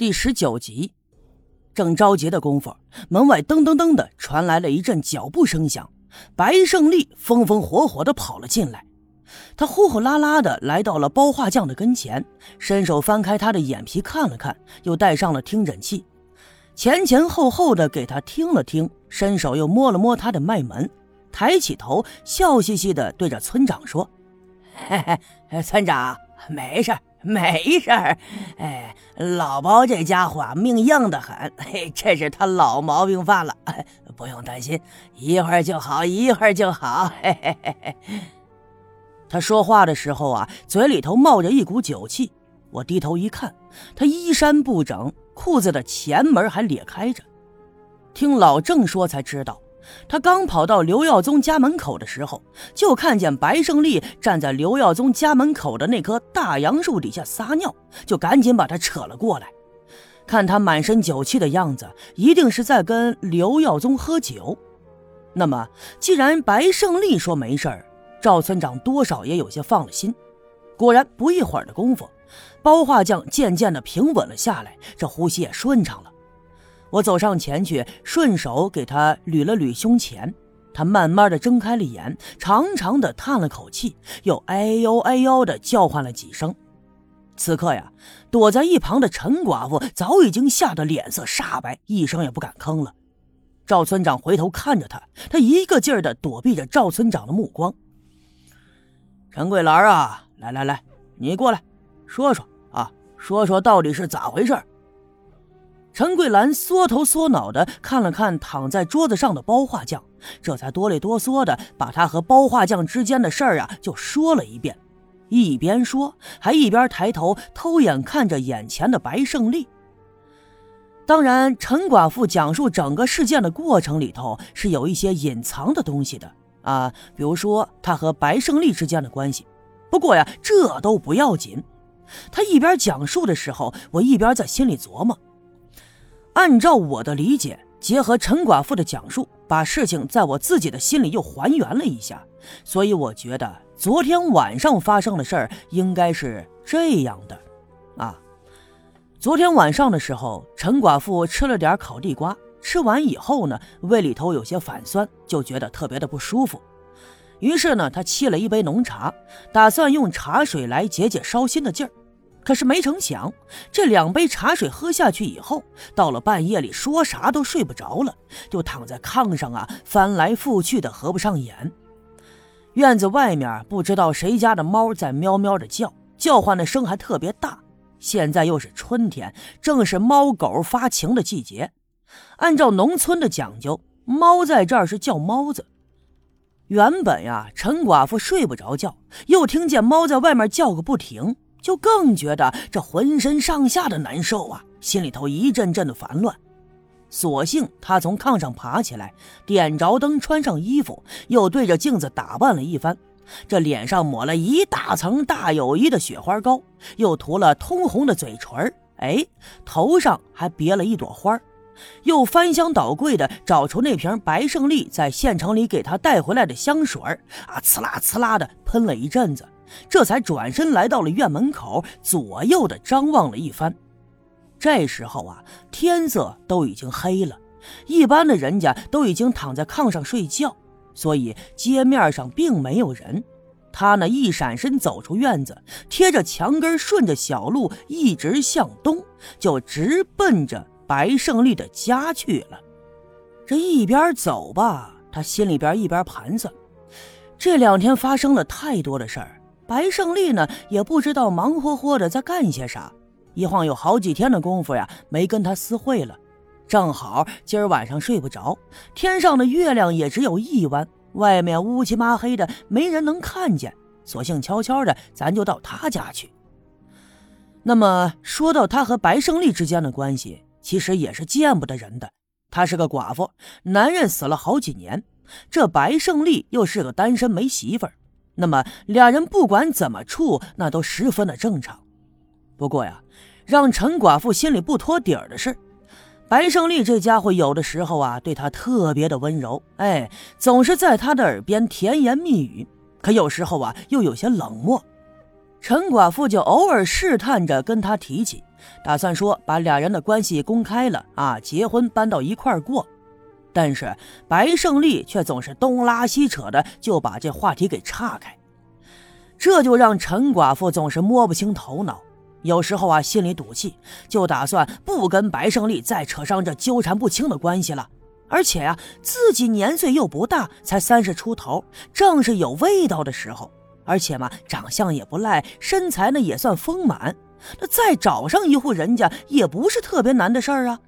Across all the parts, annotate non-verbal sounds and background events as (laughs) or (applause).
第十九集，正着急的功夫，门外噔噔噔的传来了一阵脚步声响。白胜利风风火火的跑了进来，他呼呼啦啦的来到了包画匠的跟前，伸手翻开他的眼皮看了看，又戴上了听诊器，前前后后的给他听了听，伸手又摸了摸他的脉门，抬起头，笑嘻嘻的对着村长说：“嘿嘿，村长，没事。” (laughs) 没事儿，哎，老包这家伙命硬的很，嘿，这是他老毛病犯了，(laughs) 不用担心，一会儿就好，一会儿就好。嘿嘿嘿嘿。他说话的时候啊，嘴里头冒着一股酒气。我低头一看，他衣衫不整，裤子的前门还裂开着。听老郑说才知道。他刚跑到刘耀宗家门口的时候，就看见白胜利站在刘耀宗家门口的那棵大杨树底下撒尿，就赶紧把他扯了过来。看他满身酒气的样子，一定是在跟刘耀宗喝酒。那么，既然白胜利说没事儿，赵村长多少也有些放了心。果然，不一会儿的功夫，包画匠渐渐的平稳了下来，这呼吸也顺畅了。我走上前去，顺手给他捋了捋胸前。他慢慢的睁开了眼，长长的叹了口气，又哎呦哎呦的叫唤了几声。此刻呀，躲在一旁的陈寡妇早已经吓得脸色煞白，一声也不敢吭了。赵村长回头看着他，他一个劲儿的躲避着赵村长的目光。陈桂兰啊，来来来，你过来，说说啊，说说到底是咋回事？陈桂兰缩头缩脑的看了看躺在桌子上的包画匠，这才哆里哆嗦的把他和包画匠之间的事儿啊就说了一遍，一边说还一边抬头偷眼看着眼前的白胜利。当然，陈寡妇讲述整个事件的过程里头是有一些隐藏的东西的啊，比如说他和白胜利之间的关系。不过呀，这都不要紧。他一边讲述的时候，我一边在心里琢磨。按照我的理解，结合陈寡妇的讲述，把事情在我自己的心里又还原了一下，所以我觉得昨天晚上发生的事儿应该是这样的，啊，昨天晚上的时候，陈寡妇吃了点烤地瓜，吃完以后呢，胃里头有些反酸，就觉得特别的不舒服，于是呢，她沏了一杯浓茶，打算用茶水来解解烧心的劲儿。可是没成想，这两杯茶水喝下去以后，到了半夜里说啥都睡不着了，就躺在炕上啊，翻来覆去的合不上眼。院子外面不知道谁家的猫在喵喵的叫，叫唤的声还特别大。现在又是春天，正是猫狗发情的季节。按照农村的讲究，猫在这儿是叫猫子。原本呀，陈寡妇睡不着觉，又听见猫在外面叫个不停。就更觉得这浑身上下的难受啊，心里头一阵阵的烦乱。索性他从炕上爬起来，点着灯，穿上衣服，又对着镜子打扮了一番。这脸上抹了一大层大友谊的雪花膏，又涂了通红的嘴唇哎，头上还别了一朵花又翻箱倒柜的找出那瓶白胜利在县城里给他带回来的香水啊，呲啦呲啦的喷了一阵子。这才转身来到了院门口，左右的张望了一番。这时候啊，天色都已经黑了，一般的人家都已经躺在炕上睡觉，所以街面上并没有人。他呢一闪身走出院子，贴着墙根，顺着小路一直向东，就直奔着白胜利的家去了。这一边走吧，他心里边一边盘算，这两天发生了太多的事儿。白胜利呢，也不知道忙活活的在干些啥，一晃有好几天的功夫呀，没跟他私会了。正好今儿晚上睡不着，天上的月亮也只有一弯，外面乌漆麻黑的，没人能看见，索性悄悄的，咱就到他家去。那么说到他和白胜利之间的关系，其实也是见不得人的。她是个寡妇，男人死了好几年，这白胜利又是个单身没媳妇儿。那么俩人不管怎么处，那都十分的正常。不过呀，让陈寡妇心里不托底儿的是，白胜利这家伙有的时候啊，对她特别的温柔，哎，总是在她的耳边甜言蜜语。可有时候啊，又有些冷漠。陈寡妇就偶尔试探着跟他提起，打算说把俩人的关系公开了啊，结婚搬到一块儿过。但是白胜利却总是东拉西扯的，就把这话题给岔开，这就让陈寡妇总是摸不清头脑。有时候啊，心里赌气，就打算不跟白胜利再扯上这纠缠不清的关系了。而且呀，自己年岁又不大，才三十出头，正是有味道的时候。而且嘛，长相也不赖，身材呢也算丰满，那再找上一户人家也不是特别难的事儿啊。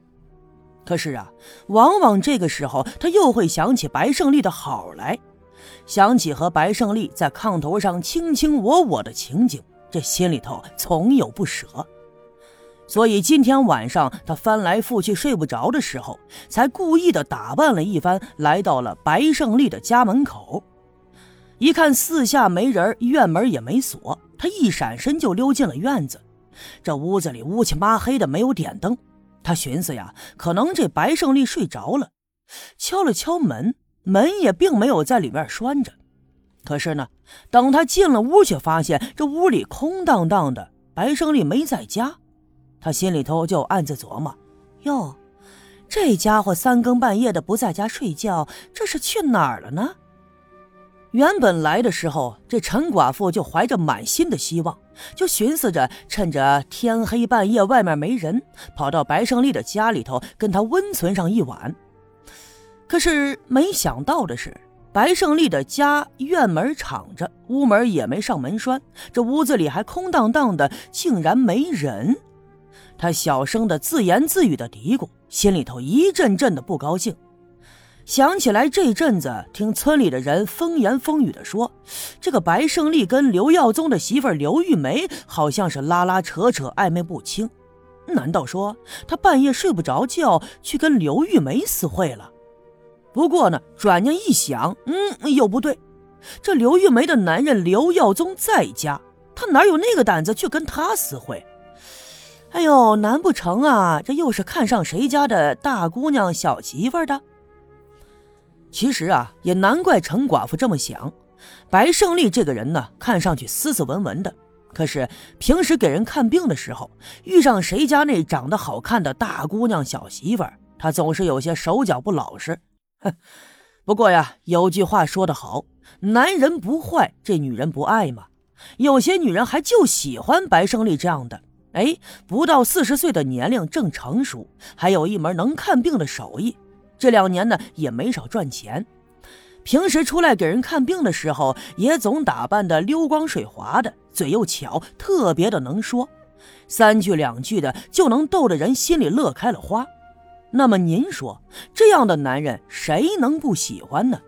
可是啊，往往这个时候，他又会想起白胜利的好来，想起和白胜利在炕头上卿卿我我的情景。这心里头总有不舍，所以今天晚上他翻来覆去睡不着的时候，才故意的打扮了一番，来到了白胜利的家门口。一看四下没人，院门也没锁，他一闪身就溜进了院子。这屋子里乌漆麻黑的，没有点灯。他寻思呀，可能这白胜利睡着了，敲了敲门，门也并没有在里面拴着。可是呢，等他进了屋，却发现这屋里空荡荡的，白胜利没在家。他心里头就暗自琢磨：哟，这家伙三更半夜的不在家睡觉，这是去哪儿了呢？原本来的时候，这陈寡妇就怀着满心的希望，就寻思着趁着天黑半夜外面没人，跑到白胜利的家里头跟他温存上一晚。可是没想到的是。白胜利的家院门敞着，屋门也没上门栓，这屋子里还空荡荡的，竟然没人。他小声的自言自语的嘀咕，心里头一阵阵的不高兴。想起来这阵子听村里的人风言风语的说，这个白胜利跟刘耀宗的媳妇刘玉梅好像是拉拉扯扯，暧昧不清。难道说他半夜睡不着觉，去跟刘玉梅私会了？不过呢，转念一想，嗯，又不对。这刘玉梅的男人刘耀宗在家，他哪有那个胆子去跟他私会？哎呦，难不成啊，这又是看上谁家的大姑娘小媳妇的？其实啊，也难怪陈寡妇这么想。白胜利这个人呢，看上去斯斯文文的，可是平时给人看病的时候，遇上谁家那长得好看的大姑娘小媳妇，他总是有些手脚不老实。哼，不过呀，有句话说得好，男人不坏，这女人不爱嘛。有些女人还就喜欢白胜利这样的，哎，不到四十岁的年龄正成熟，还有一门能看病的手艺。这两年呢，也没少赚钱。平时出来给人看病的时候，也总打扮的溜光水滑的，嘴又巧，特别的能说，三句两句的就能逗得人心里乐开了花。那么您说，这样的男人谁能不喜欢呢？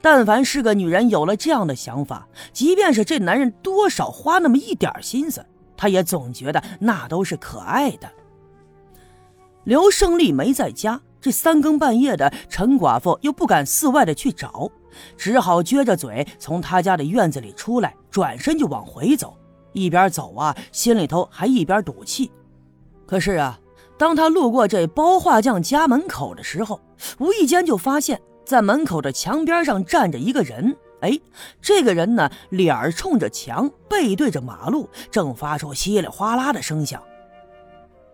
但凡是个女人有了这样的想法，即便是这男人多少花那么一点心思，她也总觉得那都是可爱的。刘胜利没在家，这三更半夜的，陈寡妇又不敢四外的去找，只好撅着嘴从他家的院子里出来，转身就往回走。一边走啊，心里头还一边赌气。可是啊。当他路过这包画匠家门口的时候，无意间就发现，在门口的墙边上站着一个人。哎，这个人呢，脸儿冲着墙，背对着马路，正发出稀里哗啦的声响。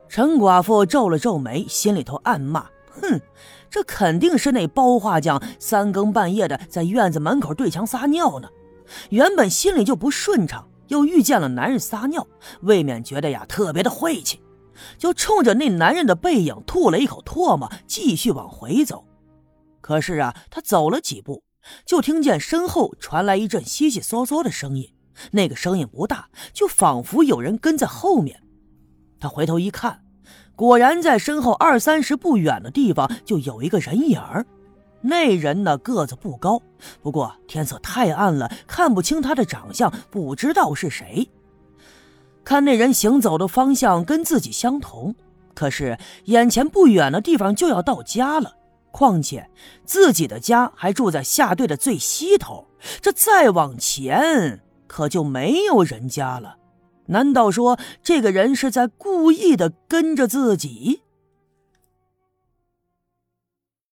陈寡妇皱了皱眉，心里头暗骂：“哼，这肯定是那包画匠三更半夜的在院子门口对墙撒尿呢。原本心里就不顺畅，又遇见了男人撒尿，未免觉得呀特别的晦气。”就冲着那男人的背影吐了一口唾沫，继续往回走。可是啊，他走了几步，就听见身后传来一阵悉悉嗦嗦的声音。那个声音不大，就仿佛有人跟在后面。他回头一看，果然在身后二三十步远的地方就有一个人影儿。那人呢，个子不高，不过天色太暗了，看不清他的长相，不知道是谁。看那人行走的方向跟自己相同，可是眼前不远的地方就要到家了。况且自己的家还住在下队的最西头，这再往前可就没有人家了。难道说这个人是在故意的跟着自己？